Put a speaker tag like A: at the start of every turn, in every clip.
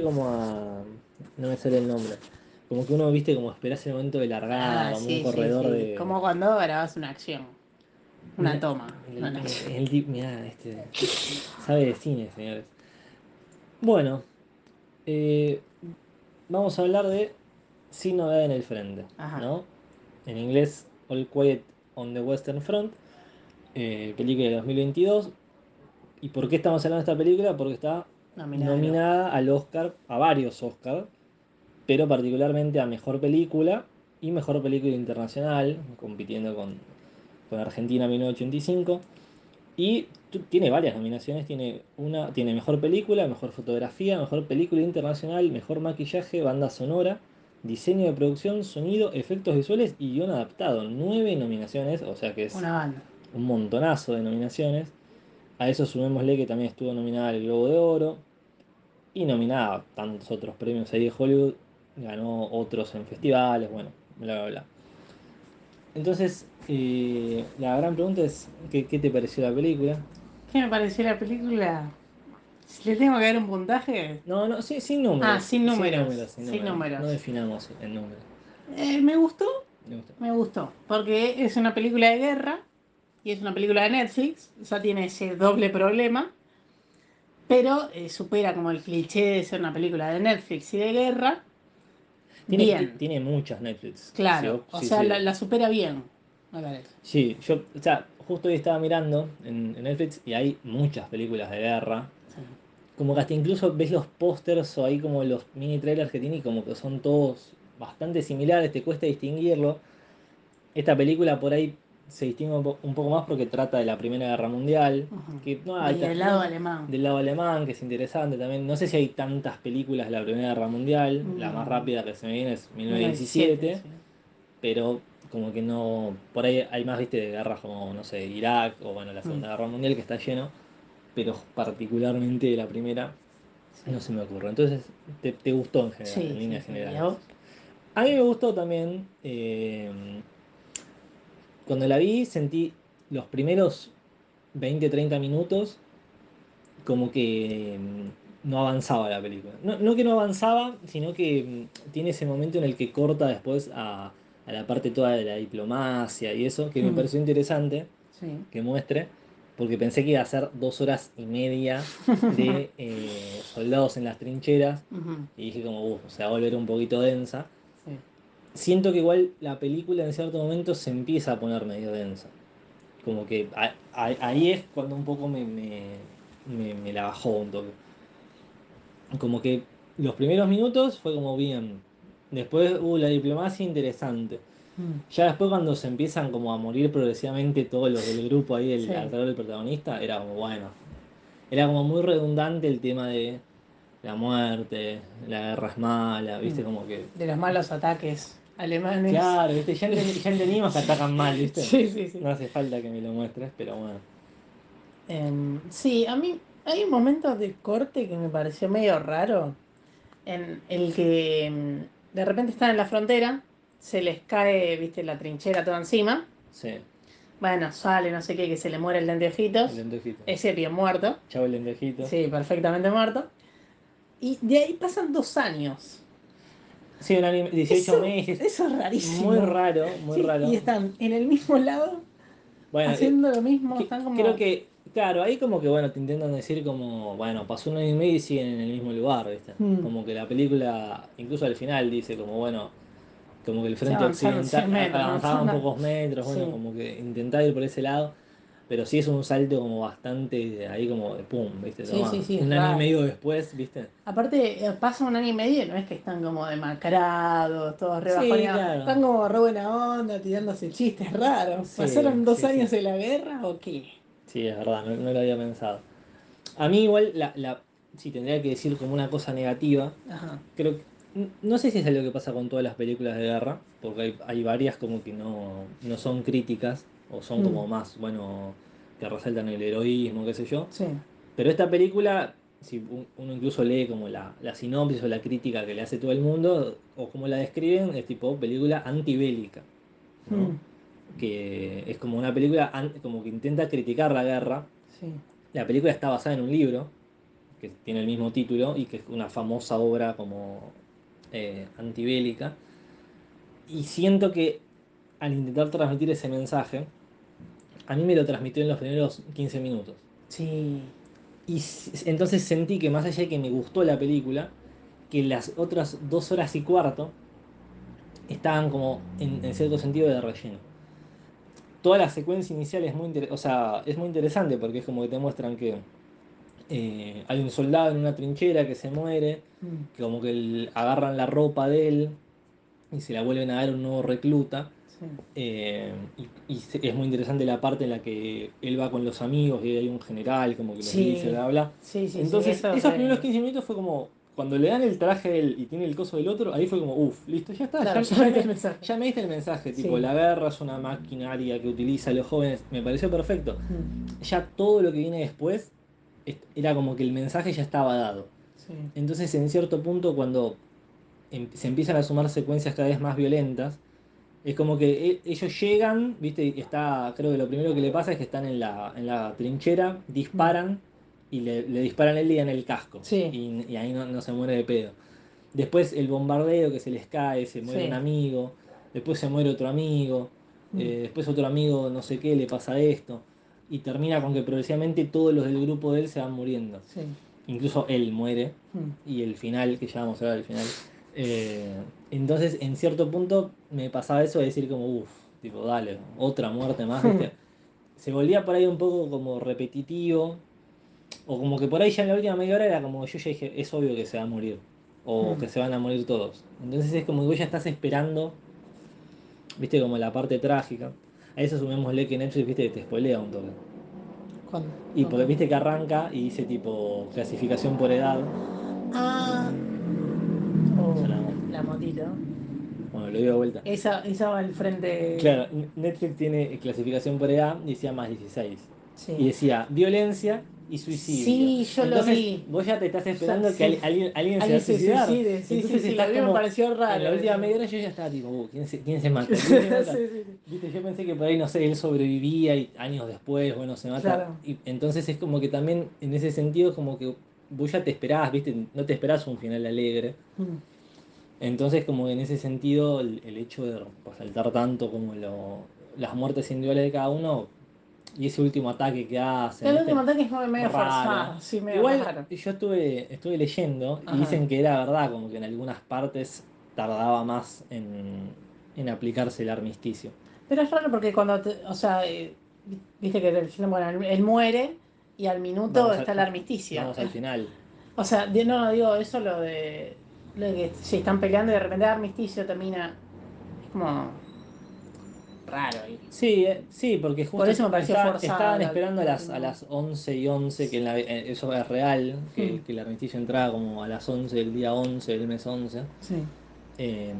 A: como a. No me sale el nombre. Como que uno, viste, como esperás el momento de largada,
B: Ah,
A: como
B: sí,
A: un corredor
B: sí.
A: de.
B: Como cuando grabas una acción. Una toma.
A: El,
B: una
A: el,
B: acción.
A: el tip- mirá, este. Sabe de cine, señores. Bueno, eh, vamos a hablar de Sin novedad en el frente,
B: Ajá.
A: ¿no? En inglés, All Quiet on the Western Front, eh, película de 2022. ¿Y por qué estamos hablando de esta película? Porque está Nominada al Oscar, a varios Oscars, pero particularmente a Mejor Película y Mejor Película Internacional, compitiendo con, con Argentina 1985. Y tiene varias nominaciones, tiene una, tiene Mejor Película, Mejor Fotografía, Mejor Película Internacional, Mejor Maquillaje, Banda Sonora, Diseño de Producción, Sonido, Efectos Visuales y Guión Adaptado. Nueve nominaciones, o sea que es
B: Una banda.
A: un montonazo de nominaciones. A eso sumémosle que también estuvo nominada al Globo de Oro y nominada a tantos otros premios ahí de Hollywood. Ganó otros en festivales, bueno, bla, bla, bla. Entonces, eh, la gran pregunta es, ¿qué, qué te pareció la película?
B: ¿Qué me pareció la película? Le tengo que dar un puntaje,
A: No, no, sí, sin números.
B: Ah, sin números,
A: sin
B: sin números.
A: No definamos el número.
B: eh, me gustó.
A: Me gusta.
B: Me gustó. Porque es una película de guerra y es una película de Netflix. O sea, tiene ese doble problema. Pero eh, supera como el cliché de ser una película de Netflix y de guerra.
A: Tiene,
B: bien.
A: ti- tiene muchas Netflix.
B: Claro.
A: Sí,
B: o
A: sí,
B: sea,
A: sí.
B: La, la supera bien. Me parece.
A: Sí, yo, o sea, justo hoy estaba mirando en, en Netflix y hay muchas películas de guerra. Como que hasta incluso ves los pósters o ahí como los mini trailers que tiene y como que son todos bastante similares, te cuesta distinguirlo. Esta película por ahí se distingue un po- un poco más porque trata de la Primera Guerra Mundial.
B: Ujú.
A: Que, no,
B: Y del lado alemán.
A: Del lado alemán, que es interesante también. No sé si hay tantas películas de la Primera Guerra Mundial. La
B: No.
A: más rápida que se me viene es 1917
B: sí.
A: pero como que no, por ahí hay más, viste, de guerras como, no sé, Irak o bueno, la Segunda
B: Mm.
A: Guerra Mundial que está lleno, pero particularmente de la primera no se me ocurre. Entonces, te, te gustó en general,
B: Sí,
A: en líneas
B: sí. ¿Y
A: generales.
B: A
A: mí me gustó también, eh, cuando la vi sentí los primeros 20-30 minutos como que mm, no avanzaba la película. No, no que no avanzaba, sino que mm, tiene ese momento en el que corta después a, a la parte toda de la diplomacia y eso, que me
B: Mm.
A: pareció interesante
B: Sí.
A: que muestre, porque pensé que iba a ser dos horas y media de eh, soldados en las trincheras, y dije como, uff, se va a volver un poquito densa. Siento que igual la película en cierto momento se empieza a poner medio densa. Como que a- a- ahí es cuando un poco me, me, me- me la bajó un toque. Como que los primeros minutos fue como bien. Después, uh, la diplomacia interesante.
B: Mm.
A: Ya después cuando se empiezan como a morir progresivamente todos los del grupo ahí el,
B: Sí.
A: alrededor del protagonista, era como bueno. Era como muy redundante el tema de la muerte, la guerra es mala, viste,
B: Mm.
A: como que.
B: De los malos ataques alemanes.
A: Claro, viste, ya, enten- ya entendimos que atacan mal, viste.
B: Sí, sí, sí.
A: No hace falta que me lo muestres, pero bueno.
B: Em, sí, a mí hay un momento de corte que me pareció medio raro. En el que em, de repente están en la frontera, se les cae, viste, la trinchera toda encima.
A: Sí,
B: Bueno, sale, no sé qué, que se le muere el lentejitos.
A: el lentejito.
B: Ese bien muerto.
A: Chau el lentejito.
B: Sí, perfectamente muerto. Y de ahí pasan dos años.
A: Sí, un anime, 18
B: eso,
A: meses.
B: Eso es rarísimo.
A: Muy raro, muy
B: Sí,
A: raro.
B: Y están en el mismo lado,
A: Bueno, eh,
B: haciendo lo mismo.
A: que-
B: están como...
A: creo que, claro, ahí como que bueno, te intentan decir como, bueno, pasó un año y medio y siguen en el mismo lugar, ¿viste?
B: Mm.
A: Como que la película, incluso al final dice como, bueno, como que el frente occidental
B: 100 metros,
A: avanzaba un pocos metros, bueno,
B: Sí.
A: como que intentaba ir por ese lado, pero sí es un salto como bastante ahí como de pum, ¿viste?
B: Sí, sí, sí,
A: un año y medio después, ¿viste?
B: Aparte, eh, pasa un año y medio y no es que están como demacrados, todos re
A: Sí,
B: bajoneados.
A: claro.
B: Están como re buena onda, tirándose chistes raros. ¿Pasaron dos años de la guerra o qué?
A: Sí, es verdad, no, no lo había pensado. A mí igual, la, la, si tendría que decir como una cosa negativa,
B: Ajá.
A: creo que, no sé si es algo que pasa con todas las películas de guerra, porque hay, hay varias como que no, no son críticas, o son
B: Mm.
A: como más, bueno, que resaltan el heroísmo, qué sé yo.
B: Sí.
A: Pero esta película, si un- uno incluso lee como la, la sinopsis o la crítica que le hace todo el mundo, o como la describen, es tipo película antibélica. ¿no?
B: Mm.
A: Que es como una película como que intenta criticar la guerra.
B: Sí.
A: La película está basada en un libro que tiene el mismo título y que es una famosa obra como eh, antibélica. Y siento que al intentar transmitir ese mensaje, a mí me lo transmitió en los primeros 15 minutos.
B: Sí.
A: Y entonces sentí que más allá de que me gustó la película, que las otras dos horas y cuarto estaban como en, en cierto sentido de relleno. Toda la secuencia inicial es muy, o sea, es muy interesante porque es como que te muestran que eh, hay un soldado en una trinchera que se muere,
B: Mm,
A: que como que el- agarran la ropa de él y se la vuelven a dar un nuevo recluta. Eh, y, es muy interesante la parte en la que él va con los amigos y hay un general como que los
B: Sí.
A: dice, bla, bla.
B: Sí, sí,
A: Entonces,
B: eso es
A: esos primeros 15 minutos fue como, cuando le dan el traje a él y tiene el coso del otro, ahí fue como, uff, listo, ya está,
B: Claro,
A: ya,
B: el
A: me,
B: mensaje.
A: ya me diste el mensaje, tipo, la guerra es una maquinaria que utiliza a los jóvenes, me pareció perfecto.
B: Mm,
A: Ya todo lo que viene después es- era como que el mensaje ya estaba dado. Entonces, en cierto punto, cuando em- se empiezan a sumar secuencias cada vez más violentas, es como que e- ellos llegan, viste, y está, creo que lo primero que le pasa es que están en la, en la trinchera, disparan y le, le disparan a él y en el casco.
B: Sí.
A: Y, y ahí no, no se muere de pedo. Después el bombardeo que se les cae, se muere
B: Sí.
A: un amigo, después se muere otro amigo,
B: Mm.
A: eh, después otro amigo no sé qué le pasa esto. Y termina con que progresivamente todos los del grupo de él se van muriendo.
B: Sí.
A: Incluso él muere
B: Mm,
A: y el final, que ya vamos a ver al final. Eh, entonces, en cierto punto, me pasaba eso de decir como, uff, tipo, dale, otra muerte más, ¿viste? Se volvía por ahí un poco como repetitivo, o como que por ahí ya en la última media hora era como, yo ya dije, es obvio que se va a morir, o
B: Mm.
A: que se van a morir todos. Entonces es como que vos ya estás esperando, viste, como la parte trágica. A eso sumémosle que Netflix, viste, te spoilea un toque.
B: ¿Cuándo?
A: Y porque viste que arranca y dice tipo clasificación por edad.
B: Ah.
A: La
B: motito.
A: Bueno, lo digo de vuelta.
B: Esa, esa va al frente.
A: Claro, Netflix tiene clasificación por edad y decía más 16.
B: Sí.
A: Y decía violencia y suicidio.
B: Sí, yo lo vi.
A: Vos ya te estás esperando que
B: sí.
A: al- alguien, alguien se a
B: Alguien se suicide. Sí, sí,
A: Entonces
B: sí, lo vi, me pareció raro.
A: En la última
B: eso.
A: media hora yo ya estaba tipo, uh, ¿quién, se, ¿quién se mata? ¿Quién se mata?
B: Sí, sí, sí.
A: Viste, yo pensé que por ahí, no sé, él sobrevivía y años después, bueno, se mata.
B: Claro.
A: Y entonces es como que también, en ese sentido, es como que vos ya te esperabas, viste, no te esperás un final alegre.
B: Mm,
A: Entonces, como que en ese sentido, el, el hecho de resaltar tanto como lo, las muertes individuales de cada uno y ese último ataque que hace.
B: El último ataque es medio forzado. Sí, medio
A: Igual
B: raro.
A: yo estuve, estuve leyendo y dicen que era verdad, como que en algunas partes tardaba más en, en aplicarse el armisticio.
B: Pero es raro porque cuando, te- o sea, eh, viste que bueno, él, muere y al minuto
A: Vamos al-
B: está el armisticio.
A: Vamos al final.
B: O sea, no, no digo eso lo de que se están peleando y de repente el armisticio termina. Es como raro. y-
A: Sí, eh, sí, porque justo
B: Por eso me pareció
A: estaban,
B: forzada
A: estaban
B: la-
A: esperando a las,
B: la-
A: a las 11 y 11, que en la- eh, eso es real, que,
B: Hmm.
A: que el armisticio entraba como a las 11 del día 11 del mes 11.
B: Sí.
A: Eh,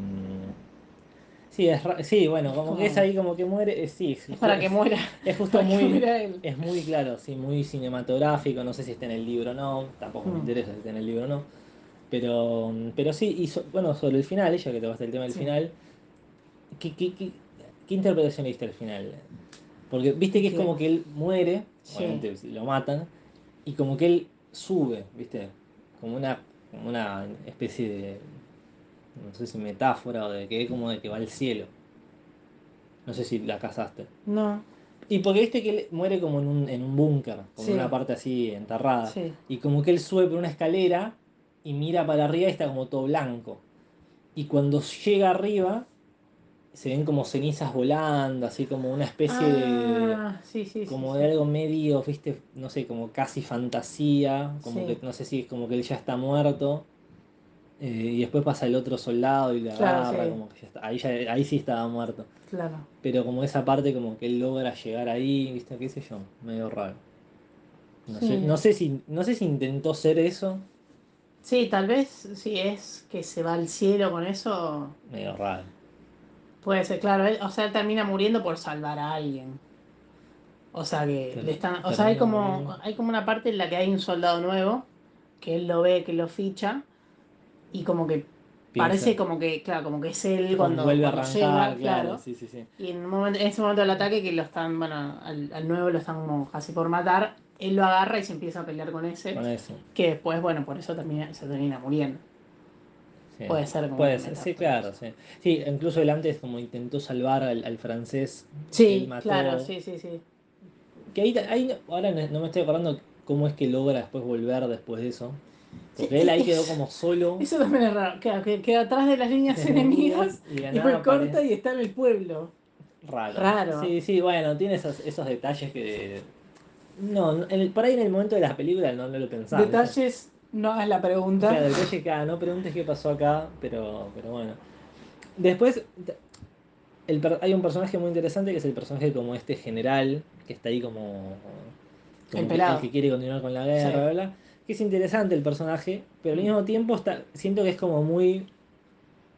A: sí, es ra- sí, bueno, como,
B: como-
A: que es ahí como que muere, eh, sí.
B: Es para que muera.
A: Es justo
B: para que
A: muy,
B: muera él.
A: es muy claro, sí, muy cinematográfico, no sé si está en el libro o no, tampoco me
B: Mm.
A: interesa si está en el libro o no, pero, pero sí, y so- bueno, sobre el final, ya que te vas el tema del
B: Sí.
A: final, ¿qué, qué, qué, qué interpretación le diste al final? Porque viste que es como que él muere,
B: Sí.
A: obviamente lo matan, y como que él sube, viste, como una, como una especie de, no sé si metáfora o de que es como de que va al cielo. No sé si la casaste.
B: No.
A: Y porque viste que él muere como en un, en un búnker, como
B: Sí.
A: en una parte así enterrada. Y como que él sube por una escalera y mira para arriba y está como todo blanco. Y cuando llega arriba, se ven como cenizas volando, así como una especie de.
B: Ah, sí, sí, sí,
A: como
B: sí.
A: de algo medio, viste, no sé, como casi fantasía. Como que no sé si es como que él ya está muerto. eh, y después pasa el otro soldado y le
B: Claro,
A: agarra, como que ya está. Ahí, ya, ahí sí estaba muerto.
B: Claro.
A: Pero como esa parte como que él logra llegar ahí, ¿viste? ¿Qué sé yo? Medio raro. No, sé, no, sé si, no sé si intentó ser eso,
B: Sí, tal vez si es que se va al cielo con eso.
A: medio raro.
B: Puede ser, claro. él- o sea, él termina muriendo por salvar a alguien. O sea que
A: Ter-
B: le están. O sea, hay como,
A: muriendo.
B: hay como una parte en la que hay un soldado nuevo, que él lo ve, que lo ficha, y como que
A: Piensa-
B: parece como que, claro, como que es él cuando,
A: vuelve a
B: cuando
A: arrancar,
B: llega,
A: claro,
B: claro.
A: sí, sí, sí.
B: Y en, un momento, en ese momento del ataque que lo están, bueno, al, al nuevo lo están como casi por matar, él lo agarra y se empieza a pelear con ese.
A: Con eso.
B: Que después, bueno, por eso termina, se termina muriendo.
A: sí.
B: Puede ser como
A: Puede ser, sí, claro, sí. Sí, incluso él antes como intentó salvar al, al francés.
B: Sí,
A: mató-
B: claro, sí, sí, sí.
A: Que ahí, ahí- ahora no me estoy acordando cómo es que logra después volver después de eso. Porque él ahí quedó como solo.
B: Eso también es raro. Queda, que- queda atrás de las líneas enemigas
A: y
B: y después
A: nada
B: corta
A: aparece-
B: y está en el pueblo.
A: Raro.
B: Raro.
A: Sí, sí, bueno, tiene esos, esos detalles que. No, en el- por ahí en el momento de las películas no, no lo pensaba.
B: Detalles, no hagas la pregunta.
A: Claro, detalle que ah, no preguntes qué pasó acá, pero, pero bueno. Después, el hay un personaje muy interesante que es el personaje como este general, que está ahí como. como
B: El
A: que- quiere continuar con la guerra,
B: Sí.
A: bla, bla, bla. Que es interesante el personaje, pero al mismo tiempo está, siento que es como muy.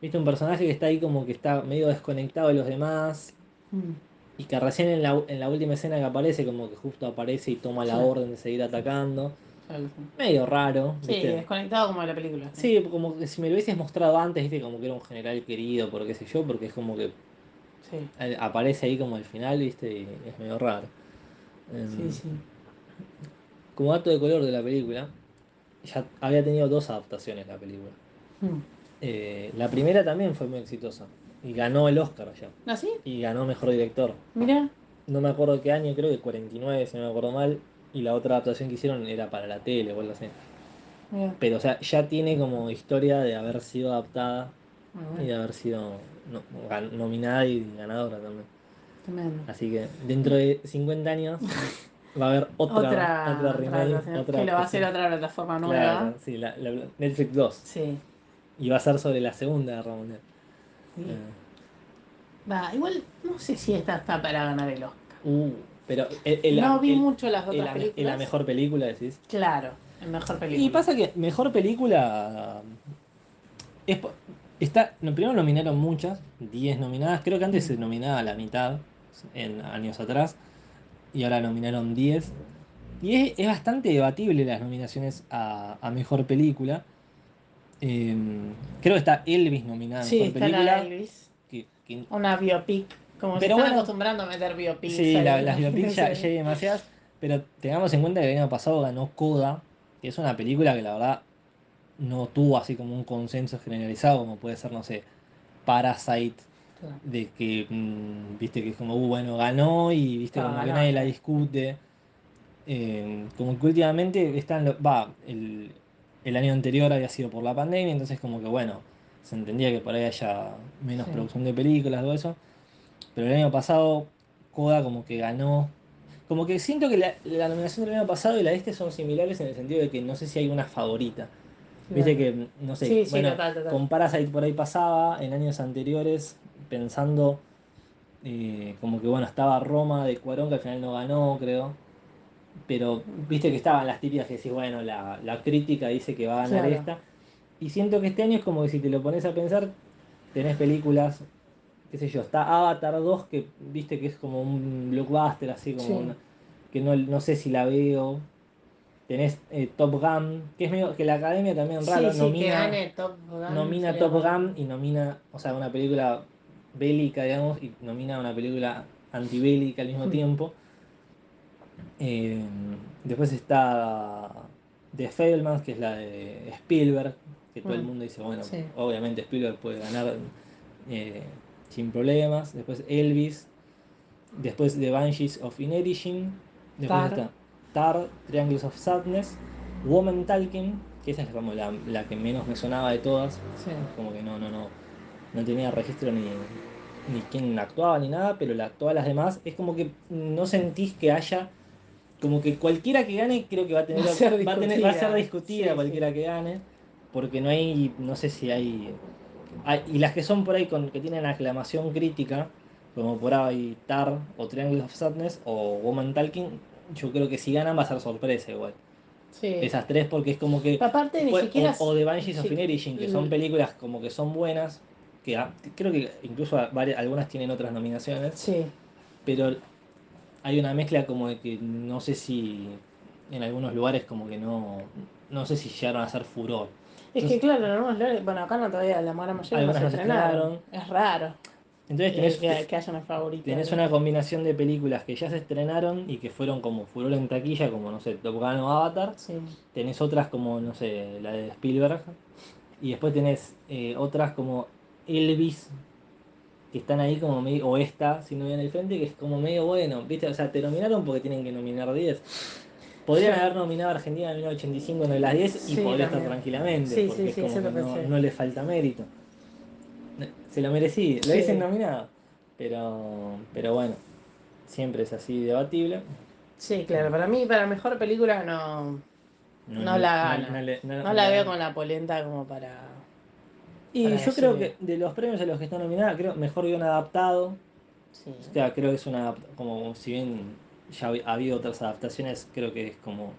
A: Viste, un personaje que está ahí como que está medio desconectado de los demás.
B: Mm.
A: Y que recién en la, en la última escena que aparece, como que justo aparece y toma la
B: Sí.
A: orden de seguir atacando.
B: Sí,
A: Medio raro.
B: Sí,
A: ¿viste?
B: desconectado como de la película.
A: Sí, como que si me lo hubieses mostrado antes, viste, como que era un general querido, por qué sé yo, porque es como que aparece ahí como al final, viste, y es medio raro. Em,
B: sí, sí.
A: Como dato de color de la película, ya había tenido dos adaptaciones la película.
B: Mm.
A: Eh, la primera también fue muy exitosa, y ganó el Oscar ya,
B: ¿Ah, sí?
A: y ganó mejor director.
B: Mira.
A: No me acuerdo qué año, creo que 49, si no me acuerdo mal, y la otra adaptación que hicieron era para la tele o algo así. Pero, o sea, ya tiene como historia de haber sido adaptada
B: Muy
A: y de haber sido no- nominada y ganadora también.
B: Tremendo.
A: Así que dentro de 50 años va a haber otra,
B: Otra,
A: otra, remake, otra
B: que lo va a hacer otra plataforma nueva.
A: Claro, sí, la, la- Netflix 2.
B: Sí.
A: Y va a ser sobre la Segunda Guerra Mundial.
B: Sí.
A: Eh,
B: Va, igual no sé si esta está para ganar el Oscar.
A: uh, pero el, el-
B: no vi
A: el-
B: mucho las otras
A: la,
B: películas.
A: la mejor película, decís.
B: Claro, el mejor película.
A: Y pasa que mejor película. Es, está, primero nominaron muchas, 10 nominadas. Creo que antes se nominaba la mitad en años atrás. Y ahora nominaron 10. Y es, es bastante debatible las nominaciones a, a mejor película. Eh, creo que está Elvis nominada
B: Sí, está
A: película.
B: la Elvis.
A: que- que-
B: Una biopic. Como se
A: Pero
B: están
A: bueno,
B: acostumbrando a meter biopics.
A: Sí, las biopics ya, ya hay demasiadas, pero tengamos en cuenta que el año pasado ganó Coda, que es una película que la verdad no tuvo así como un consenso generalizado, como puede ser, no sé, Parasite,
B: Claro.
A: de que, mm, viste, que es como, uh, bueno, ganó y, viste, como que nadie la discute. Eh, como que últimamente están, va, el, el año anterior había sido por la pandemia, entonces como que, bueno, se entendía que por ahí haya menos
B: Sí.
A: producción de películas, todo eso. Pero el año pasado, Coda como que ganó. Como que siento que la, la nominación del año pasado y la de este son similares en el sentido de que no sé si hay una favorita. Viste que, no sé,
B: Sí, sí,
A: bueno,
B: total, total.
A: con Parasite por ahí pasaba en años anteriores pensando eh, como que bueno, estaba Roma de Cuarón que al final no ganó, creo. Pero viste que estaban las típicas que decís, bueno, la, la crítica dice que va a ganar
B: Claro.
A: esta. Y siento que este año es como que si te lo pones a pensar, tenés películas, qué sé yo, está Avatar 2 que viste que es como un blockbuster, así como
B: Sí.
A: una- que no, no sé si la veo. Tenés eh, Top Gun, que es medio que la academia también raro,
B: sí, sí, que
A: nomina,
B: Top Gun.
A: nomina Top. Gun y nomina, o sea, una película bélica, digamos, y nomina una película antibélica al mismo tiempo. Eh, después está The Fablemans, que es la de Spielberg, que todo el
B: Mm.
A: mundo dice, bueno,
B: Sí.
A: obviamente Spielberg puede ganar eh, sin problemas. Después Elvis, después The Banshees of Inisherin, después
B: Tar.
A: está Tar, Triangles of Sadness, Woman Talking, que esa es como la, la que menos me sonaba de todas,
B: Sí.
A: como que no, no, no, no tenía registro ni, ni quién actuaba ni nada, pero la, todas las demás es como que no sentís que haya, como que cualquiera que gane creo que va a tener,
B: Va a ser
A: va a, tener- va a ser
B: discutida. Sí,
A: cualquiera que gane, porque no hay, no sé si hay, hay- y las que son por ahí con, que tienen aclamación crítica, como por ahí Tar o Triangle of Sadness o Woman Talking, yo creo que si ganan va a ser sorpresa igual.
B: Sí.
A: Esas tres porque es como que...
B: Aparte, ni siquiera.
A: o, The Banshees of Inisherin, que son películas como que son buenas, que ah, creo que incluso varias- algunas tienen otras nominaciones,
B: Sí.
A: pero hay una mezcla como de que no sé si en algunos lugares como que no, no sé si llegaron a ser furor.
B: Es que claro, en algunos lugares- bueno, acá no todavía la Mara Mayor no se estrenaron. Es raro.
A: Entonces tenés,
B: que, que haya una favorita.
A: tenés una combinación de películas que ya se estrenaron y que fueron como furor en taquilla, como no sé, Top Gun o Avatar.
B: Sí.
A: Tenés otras como, no sé, la de Spielberg. Y después tenés eh, otras como Elvis, que están ahí como medio, o esta, si no viene el frente, que es como medio bueno, ¿viste? O sea, te nominaron porque tienen que nominar 10. Podrían
B: Sí.
A: haber nominado a Argentina en 1985 en las 10 y
B: Sí,
A: podría estar tranquilamente,
B: Sí,
A: porque es como que no, no le falta mérito. Se lo merecía, lo hubiesen nominado. Pero, pero bueno, siempre es así debatible.
B: Sí, claro. Para mí, para mejor película no, No la
A: no-
B: no
A: no
B: la veo con la polenta como para.
A: Y yo creo que de los premios a los que está nominada, creo mejor guion adaptado.
B: Sí.
A: O sea, creo que es una. Como si bien ya ha habido otras adaptaciones, creo que es como.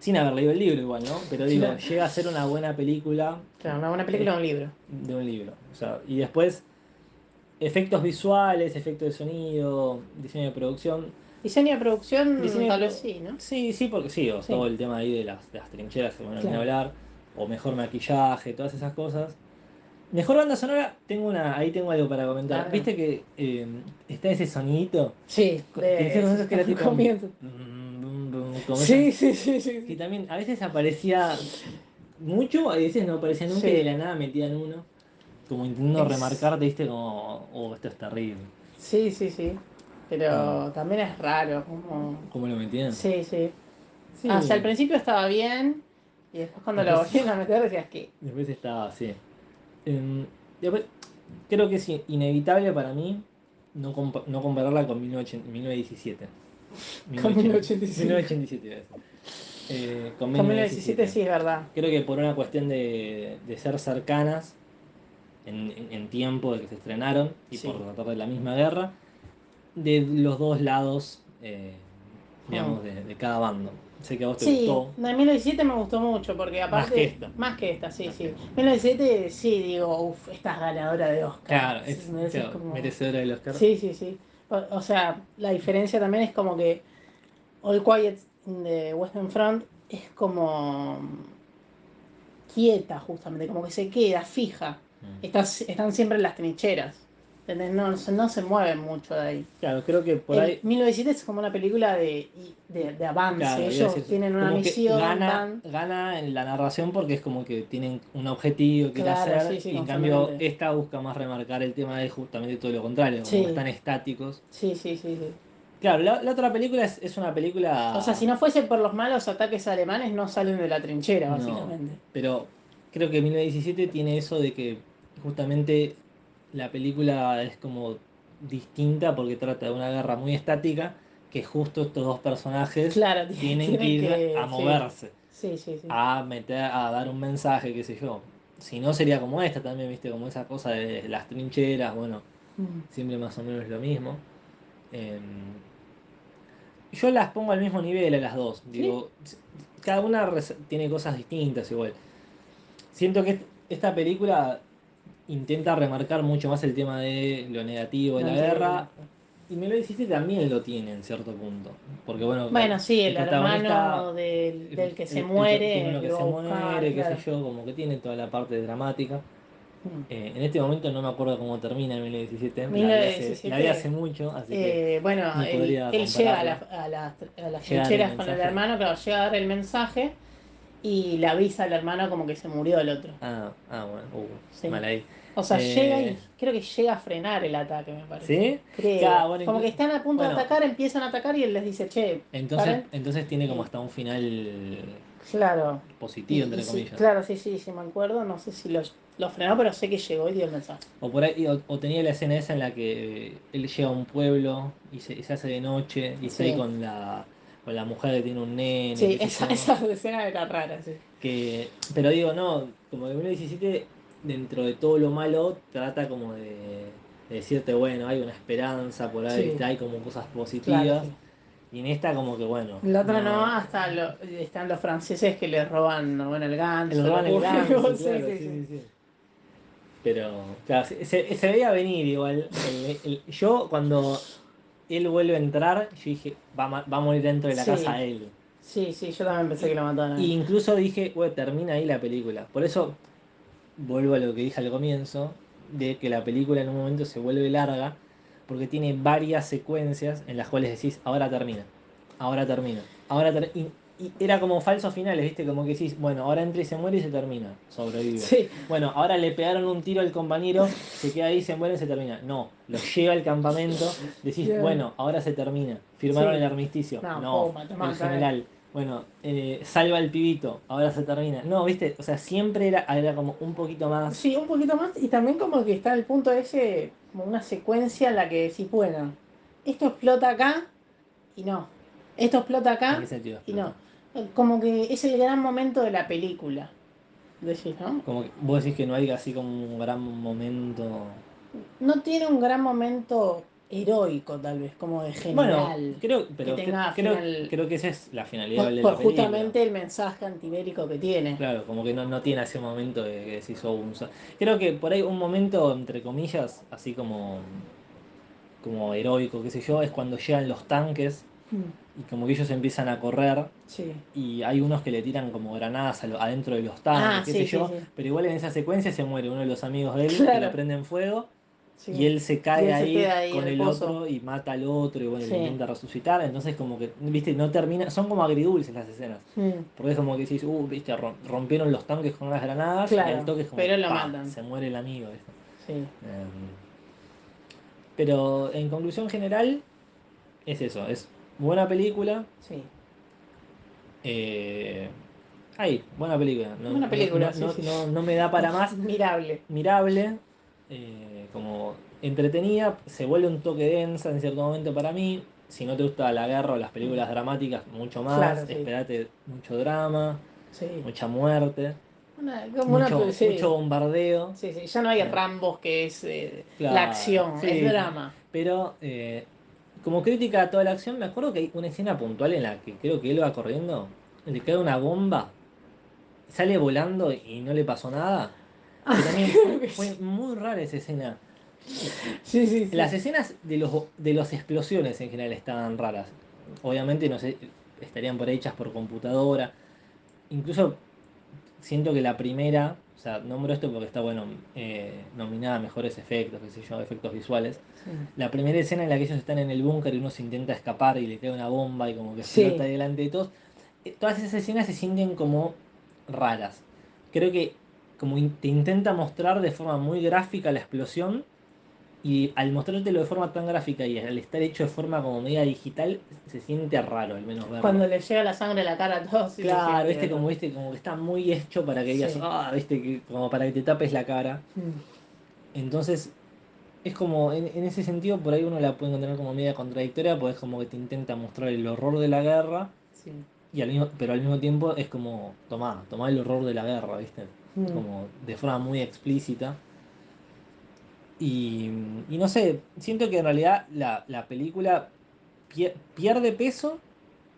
A: Sin haber leído el libro igual, ¿no? Pero digo,
B: Claro.
A: llega a ser una buena película
B: Claro, una buena película o un libro.
A: de un libro. O sea, y después, efectos visuales, efectos de sonido, diseño de producción.
B: Diseño de producción,
A: Diseño de
B: tal vez sí, ¿no?
A: Sí, sí, porque sí, o
B: Sí.
A: todo el tema ahí de las, de las trincheras que bueno,
B: Claro.
A: hablar, o mejor maquillaje, todas esas cosas. Mejor banda sonora, tengo una, ahí tengo algo para comentar. ¿Viste que eh, está ese sonidito?
B: Sí,
A: cosas que era tipo.
B: comienzo.
A: bum, bum, como
B: Sí, sí, sí, sí.
A: Que también a veces aparecía mucho, a veces no aparecía nunca
B: Sí.
A: y de la nada metían uno. Como intentando
B: Es-
A: remarcarte, viste, como, oh, esto es terrible.
B: Sí, sí, sí. Pero
A: Ah.
B: también es raro, como...
A: ¿Cómo lo metían?
B: Sí, sí.
A: Sí.
B: Hasta el principio estaba bien, y después cuando lo volvieron a meter decías que...
A: Después estaba así. Em, después, creo que es inevitable para mí no, compa- no compararla con 1980 1917.
B: Con 1987.
A: 1987 iba a decir. Eh, con
B: Con 1917 sí, es verdad.
A: Creo que por una cuestión de, de ser cercanas en, en- en tiempo de que se estrenaron y
B: Sí.
A: por tratar de la misma guerra, de los dos lados, eh, digamos,
B: Mm.
A: de, de cada bando. Sé que a vos te
B: Sí,
A: gustó.
B: de 1917 me gustó mucho, porque aparte...
A: que esta.
B: Más que esta, sí,
A: Más
B: sí.
A: que esta.
B: 1917 sí, digo, uff, esta es ganadora de Oscar.
A: Claro, es,
B: me
A: claro,
B: como-
A: merecedora del Oscar.
B: Sí, sí, sí. O, o sea, la diferencia también es como que All Quiet de Western Front es como quieta, justamente, como que se queda fija.
A: Mm.
B: Estás- están siempre en las trincheras. No, se- no se mueven mucho de ahí.
A: Claro, creo que por
B: El
A: ahí
B: 1917 es como una película de, de, de avance.
A: Claro,
B: Ellos
A: decir,
B: tienen una misión,
A: Gana, gana en la narración porque es como que tienen un objetivo que
B: Claro,
A: hacer.
B: sí, sí,
A: y en cambio, esta busca más remarcar el tema de justamente todo lo contrario,
B: Sí.
A: como están estáticos.
B: Sí, sí, sí, sí.
A: Claro, la, la otra película es, es una película.
B: O sea, si no fuese por los malos ataques alemanes, no salen de la trinchera,
A: No,
B: básicamente.
A: Pero creo que 1917 tiene eso de que justamente la película es como distinta porque trata de una guerra muy estática que justo estos dos personajes
B: Claro,
A: tienen que ir a moverse.
B: Sí, sí, sí.
A: a meter, a dar un mensaje, qué sé yo. Si no sería como esta también, viste, como esa cosa de las trincheras, bueno,
B: Mm.
A: siempre más o menos lo mismo. Em, yo las pongo al mismo nivel a las dos, digo, cada una tiene cosas distintas igual. Siento que est- esta película intenta remarcar mucho más el tema de lo negativo de la
B: No,
A: guerra. Y me lo dijiste también lo tiene en cierto punto. Porque bueno,
B: Bueno, sí, el,
A: protagonista-
B: hermano del, del que
A: el-
B: se
A: el- el
B: muere.
A: uno que
B: lo
A: se muere, qué sé yo, como que tiene toda la parte dramática.
B: Mm.
A: Eh, en este momento no me acuerdo cómo termina en 1917. la vi hace-
B: 1917,
A: La vi hace mucho, así que.
B: Eh, bueno,
A: no
B: él, él llega a, la- a las- a trincheras
A: el
B: con el hermano, claro, llega a dar el mensaje y le avisa al hermano como que se murió el otro.
A: Ah, ah, bueno, uh,
B: Sí.
A: mal ahí.
B: O sea,
A: Eh,
B: llega y creo que llega a frenar el ataque, me parece.
A: ¿Sí?
B: Creo.
A: Claro, bueno,
B: como que están a punto
A: bueno.
B: de atacar, empiezan a atacar y él les dice, che,
A: Entonces,
B: ¿paren?
A: entonces tiene como hasta un final
B: claro.
A: positivo, entre
B: Y- y sí,
A: comillas.
B: claro, sí, sí, sí, me acuerdo. No sé si lo, lo frenó, pero sé que llegó y dio el mensaje.
A: O por ahí, o, o tenía la escena esa en la que eh, él llega a un pueblo y se, y se hace de noche y está
B: Sí.
A: ahí con la, con la mujer que tiene un nene.
B: Sí, esa, esa escena era rara, sí.
A: que pero digo no como que 2017 dentro de todo lo malo trata como de, de decirte bueno hay una esperanza por ahí
B: Sí.
A: hay como cosas positivas
B: Claro, sí.
A: y en esta como que bueno
B: La otra no, hasta lo- están los franceses que le roban bueno, el ganso.
A: el roban el ganso, claro,
B: sí,
A: sí,
B: sí.
A: sí, sí. pero claro se, se- se veía venir igual El- el- yo cuando él vuelve a entrar yo dije va, a ma- va a morir dentro de la
B: Sí.
A: casa él
B: Sí, sí, yo también pensé que lo mataron.
A: Y incluso dije, bueno, termina ahí la película. Por eso, vuelvo a lo que dije al comienzo, de que la película en un momento se vuelve larga porque tiene varias secuencias en las cuales decís, ahora termina, ahora termina, ahora termina. Y, era como falsos finales, ¿viste? Como que decís, bueno, ahora entra y se muere y se termina, sobrevive.
B: Sí.
A: Bueno, ahora le pegaron un tiro al compañero, se queda ahí, se muere y se termina. No, lo lleva al campamento, decís, bueno, ahora se termina. Firmaron
B: Sí.
A: el armisticio.
B: No,
A: No, el
B: tomá.
A: general. Bueno, eh, salva al pibito, ahora se termina. No, ¿viste? O sea, siempre era, era como un poquito más.
B: Sí, un poquito más. Y también como que está el punto ese, como una secuencia en la que decís, bueno, esto explota acá y no. Esto explota
A: ¿En
B: acá
A: qué sentido?
B: y no. Como que es el gran momento de la película. Decís, ¿no?
A: Como que vos decís que no hay así como un gran momento.
B: No tiene un gran momento heroico, tal vez, como de
A: Bueno,
B: general.
A: creo, pero
B: que tenga
A: creo,
B: final-
A: creo que esa es la finalidad
B: por
A: de
B: por
A: la película.
B: justamente el mensaje antibélico que tiene.
A: Claro, como que no, no tiene ese momento de que decís, oh, un Creo que por ahí un momento, entre comillas, así como, como heroico, qué sé yo, es cuando llegan los tanques
B: Mm,
A: y como que ellos empiezan a correr
B: Sí.
A: y hay unos que le tiran como granadas lo- adentro de los tanques,
B: Ah,
A: qué
B: sí,
A: sé yo,
B: sí.
A: pero igual en esa secuencia se muere uno de los amigos de él que
B: Claro.
A: lo prenden fuego y él se cae
B: Y él
A: ahí, con
B: el pozo.
A: otro y mata al otro y bueno, intenta resucitar, entonces como que, viste, no termina, son como agridulces las escenas.
B: Mm,
A: Porque es como que decís, uh, viste, rom- rompieron los tanques con las granadas y
B: Claro,
A: al toque es como,
B: pero lo matan.
A: se muere el amigo.
B: sí.
A: Em, pero en conclusión general, es eso, es buena película.
B: Sí.
A: Eh, ay, buena película. No,
B: Buena película,
A: no,
B: sí,
A: no-
B: sí.
A: no- no me da para más.
B: Mirable.
A: Mirable, eh, como entretenida, se vuelve un toque densa en cierto momento para mí. Si no te gusta la guerra o las películas dramáticas, mucho más.
B: Claro, sí.
A: Esperate mucho drama,
B: Sí.
A: mucha muerte.
B: Una, como
A: mucho,
B: una, sí.
A: mucho bombardeo,
B: Sí, sí, ya no hay
A: Claro.
B: Rambos que es eh,
A: Claro,
B: la acción, es drama.
A: pero eh, como crítica a toda la acción, me acuerdo que hay una escena puntual en la que creo que él va corriendo, le cae una bomba, sale volando y no le pasó nada. Que también fue, fue muy rara esa escena.
B: Sí, sí, sí.
A: Las escenas de los de las explosiones en general estaban raras. Obviamente no sé, estarían por hechas por computadora. Incluso siento que la primera, o sea, nombro esto porque está bueno, eh, nominada a mejores efectos, qué sé yo, efectos visuales.
B: Sí.
A: La primera escena en la que ellos están en el búnker y uno se intenta escapar y le cae una bomba y como que
B: Sí.
A: explota delante de todos. eh, Todas esas escenas se sienten como raras. Creo que como in- te intenta mostrar de forma muy gráfica la explosión y al mostrártelo de forma tan gráfica y al estar hecho de forma como media digital se siente raro al menos verlo.
B: Cuando le llega la sangre a la cara a todos.
A: Claro, viste como viste como que está muy hecho para que digas,
B: Sí.
A: ah, viste que como para que te tapes la cara.
B: Mm,
A: Entonces, es como, en, en ese sentido, por ahí uno la puede encontrar como media contradictoria, porque es como que te intenta mostrar el horror de la guerra,
B: sí.
A: y al mismo, pero al mismo tiempo es como, tomá, tomá el horror de la guerra, ¿viste?
B: Mm.
A: Como de forma muy explícita. Y, y no sé, siento que en realidad la, la película pie- pierde peso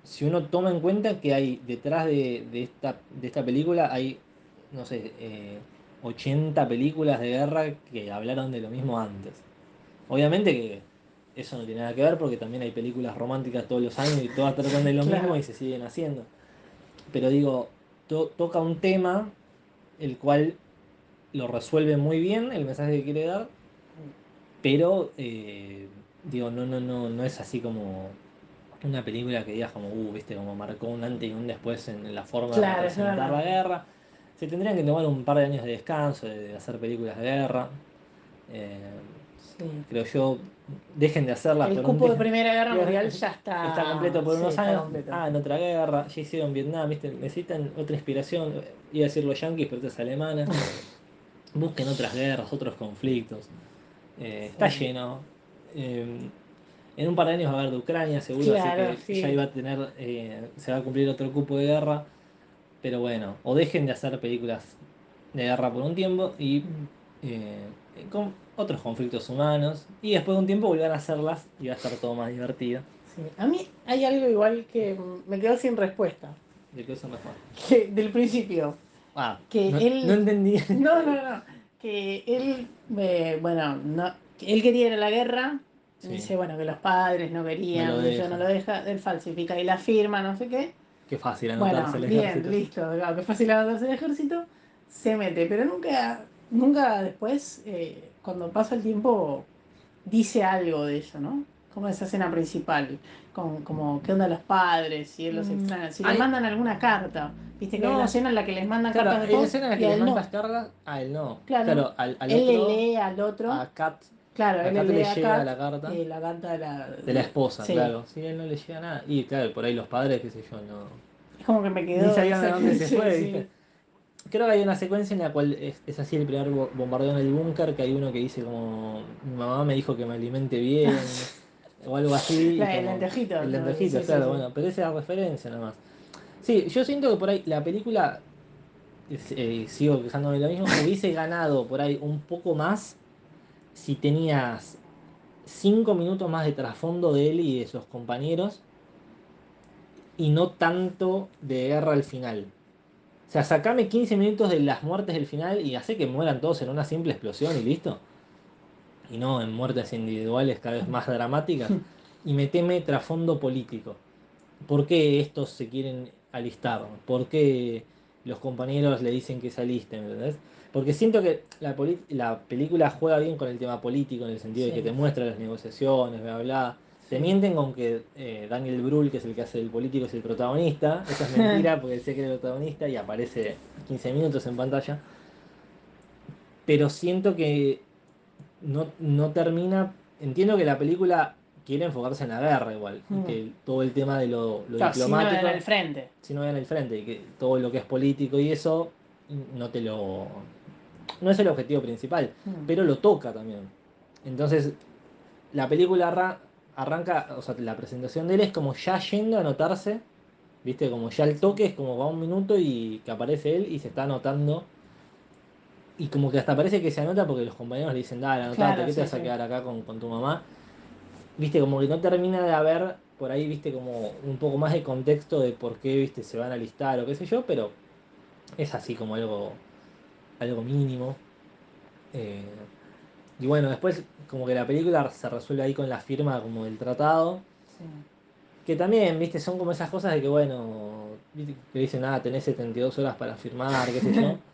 A: si uno toma en cuenta que hay detrás de, de esta, de esta película hay, no sé, eh, 80 películas de guerra que hablaron de lo mismo antes. Obviamente que eso no tiene nada que ver porque también hay películas románticas todos los años y todas tratan de lo
B: Claro.
A: mismo y se siguen haciendo. Pero digo, to- toca un tema el cual lo resuelve muy bien el mensaje que quiere dar, pero eh, digo, no, no, no, no es así como una película que digas como, uh, viste, como marcó un antes y un después en la forma
B: Claro,
A: de
B: es
A: representar la guerra. Se tendrían que tomar un par de años de descanso, de, de hacer películas de guerra. Eh,
B: Sí.
A: creo yo, dejen de hacerlas
B: El
A: por un
B: cupo de. Primera Guerra Mundial ya está.
A: Está completo por
B: sí,
A: unos años.
B: completo.
A: Ah, en otra guerra, ya hicieron Vietnam, ¿viste? Necesitan otra inspiración. Iba a decir los yankees, pero es alemana. Busquen otras guerras, otros conflictos. Eh, está
B: Sí.
A: lleno. Eh, en un par de años va a haber de Ucrania, seguro,
B: Claro,
A: así que
B: sí.
A: ya iba a tener, eh, se va a cumplir otro cupo de guerra. Pero bueno, o dejen de hacer películas de guerra por un tiempo y eh, con otros conflictos humanos. Y después de un tiempo volver a hacerlas y va a estar todo más divertido.
B: Sí. A mí hay algo igual que me quedó sin respuesta.
A: De eso mejor.
B: Que del principio.
A: Ah,
B: Que
A: no,
B: él-
A: no entendí.
B: No, no, no. Que él, eh, bueno, no, él quería ir a la guerra. y
A: Sí.
B: Dice, bueno, que los padres no querían,
A: No
B: que yo no lo deja. Él falsifica ahí la firma, no sé qué.
A: Qué fácil
B: Bueno,
A: anotarse el
B: bien,
A: ejército.
B: listo. claro, que fácil anotarse el ejército. Se mete, pero nunca nunca después, eh, cuando pasa el tiempo, dice algo de eso, ¿no? Como esa escena principal, con, como qué onda los padres, si él los
A: Mm,
B: extraña, si
A: hay-
B: le mandan alguna carta, viste que
A: No,
B: hay una escena en la que les mandan
A: Claro,
B: cartas de voz
A: escena en la que
B: a
A: le
B: él no.
A: mandas cargas, a él no.
B: Claro.
A: al, al
B: Él le
A: otro,
B: lee al otro,
A: a Kat,
B: claro,
A: a
B: él
A: Kat
B: le lee
A: le
B: a
A: llega
B: Kat,
A: la carta
B: eh, la carta de la,
A: de la esposa,
B: sí.
A: claro. Sí, a él no le llega nada. Y claro, por ahí los padres, qué sé yo, no.
B: Es como que me quedó.
A: Ni sabían de dónde se fue,
B: sí.
A: ¿viste? Creo que hay una secuencia en la cual es, es así el primer bo- bombardeo en el búnker, que hay uno que dice como, mi mamá me dijo que me alimente bien, o algo así.
B: La
A: como-
B: lentejito,
A: El lentejito,
B: Sí,
A: claro,
B: sí.
A: bueno, pero esa es la referencia nada más. Sí, yo siento que por ahí la película, eh, sigo quejándome lo mismo, hubiese ganado por ahí un poco más si tenías cinco minutos más de trasfondo de él y de sus compañeros y no tanto de guerra al final. O sea, sacame 15 minutos de las muertes del final y hace que mueran todos en una simple explosión y listo. Y no en muertes individuales cada vez más dramáticas. Y meteme trasfondo político. ¿Por qué estos se quieren alistar? ¿Por qué los compañeros le dicen que se alisten? ¿entendés? Porque siento que la, la película juega bien con el tema político en el sentido de que te muestra las negociaciones, bla, bla. Te
B: Sí.
A: mienten con que eh, Daniel Brühl, que es el que hace el político, es el protagonista. Eso es mentira porque decía que era el protagonista y aparece 15 minutos en pantalla. Pero siento que no, no termina. Entiendo que la película quiere enfocarse en la guerra igual. y
B: Mm.
A: que todo el tema de lo, lo
B: Claro, si no
A: diplomático.
B: era el frente.
A: si no vean el frente, y que todo lo que es político y eso no te lo. No es el objetivo principal,
B: Mm.
A: pero lo toca también. Entonces, la película arra- arranca, o sea, la presentación de él es como ya yendo a anotarse, ¿viste? Como ya el toque es como va un minuto y que aparece él y se está anotando. Y como que hasta parece que se anota porque los compañeros le dicen, dale, anotate,
B: Claro, sí,
A: te vas a quedar acá con, con tu mamá. Viste, como que no termina de haber por ahí, viste, como un poco más de contexto de por qué, viste, se van a listar o qué sé yo, pero es así como algo, algo mínimo. Eh, y bueno, después como que la película se resuelve ahí con la firma como del tratado.
B: Sí.
A: Que también, viste, son como esas cosas de que, bueno, viste, que dicen, ah, tenés 72 horas para firmar, qué sé yo.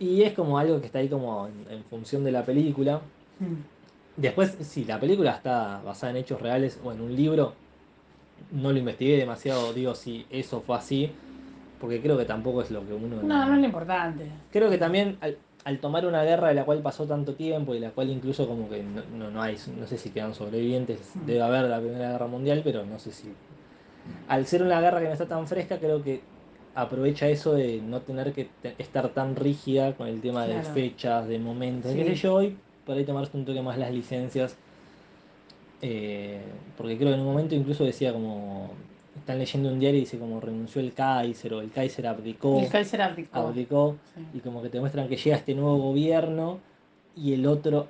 A: Y es como algo que está ahí como en, en función de la película.
B: Mm.
A: Después, si la película está basada en hechos reales o en un libro, no lo investigué demasiado, digo si eso fue así, porque creo que tampoco es lo que uno...
B: No, no es lo importante.
A: Creo que también al, al tomar una guerra de la cual pasó tanto tiempo y la cual incluso como que no, no, no hay, no sé si quedan sobrevivientes,
B: Mm.
A: debe haber la Primera Guerra Mundial, pero no sé si... Al ser una guerra que no está tan fresca, creo que aprovecha eso de no tener que te- estar tan rígida con el tema de fechas, de momentos, qué
B: Sí.
A: sé yo, y por ahí tomarse un toque más las licencias. Eh, porque creo que en un momento incluso decía como... Están leyendo un diario y dice como renunció el Kaiser o el Kaiser abdicó
B: El Kaiser abdicó.
A: abdicó
B: Sí.
A: y como que te muestran que llega este nuevo gobierno y el otro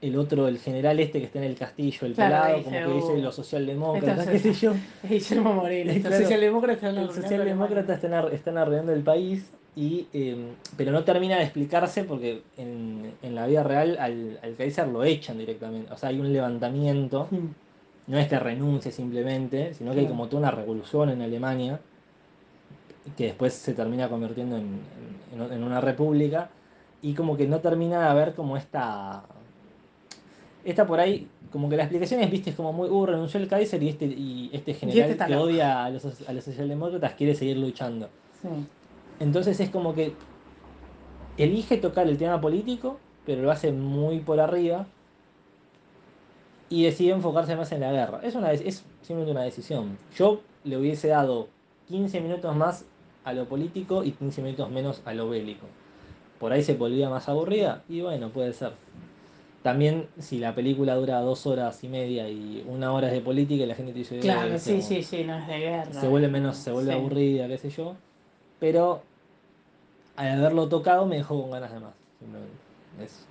A: el otro el general este que está en el castillo el
B: Claro,
A: pelado
B: dice,
A: como que
B: "Uh,
A: dice los socialdemócratas qué sé yo
B: Guillermo Moreno.
A: Claro.
B: socialdemócratas
A: los
B: arruinando
A: socialdemócratas están, están arreglando el país y eh, pero no termina de explicarse porque en, en la vida real al, al Kaiser lo echan directamente o sea hay un levantamiento no es que renuncie simplemente, sino que hay como toda una revolución en Alemania que después se termina convirtiendo en, en- en una república y como que no termina de haber como esta esta por ahí como que la explicación es viste es como muy uh renunció el Kaiser y este y este general
B: está
A: que
B: loco.
A: odia a los, a los socialdemócratas quiere seguir luchando
B: Sí.
A: entonces es como que elige tocar el tema político pero lo hace muy por arriba y decide enfocarse más en la guerra. Es, una, es simplemente una decisión. Yo le hubiese dado 15 minutos más a lo político y 15 minutos menos a lo bélico. Por ahí se volvía más aburrida y bueno, puede ser. También si la película dura dos horas y media y una hora es de política y la gente te dice...
B: Claro,
A: "Eh,
B: sí, sí, sí, no es de guerra.
A: Se vuelve menos, se vuelve
B: Sí.
A: aburrida, qué sé yo. Pero al haberlo tocado me dejó con ganas de más. Simplemente. Eso.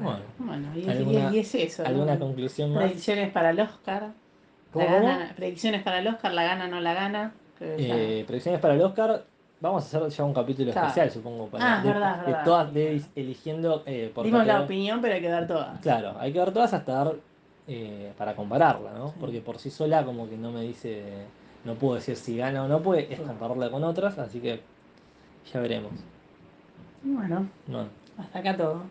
A: Bueno,
B: Bueno, y,
A: ¿Alguna-
B: y- y es eso. ¿no?
A: ¿alguna conclusión más?
B: Predicciones para el Oscar.
A: ¿Cómo,
B: La gana- predicciones para el Oscar, la gana no la gana.
A: Eh, predicciones para el Oscar. Vamos a hacer ya un capítulo
B: Claro.
A: especial, supongo, para
B: Ah,
A: de,
B: verdad,
A: de todas, de eligiendo eh, por
B: Dimos la opinión, pero hay que dar todas.
A: Claro, hay que ver todas hasta dar eh, para compararla, ¿no?
B: Sí.
A: Porque por sí sola como que no me dice, no puedo decir si gana o no puede, es compararla con otras, así que ya veremos.
B: Bueno,
A: No.
B: hasta acá todo.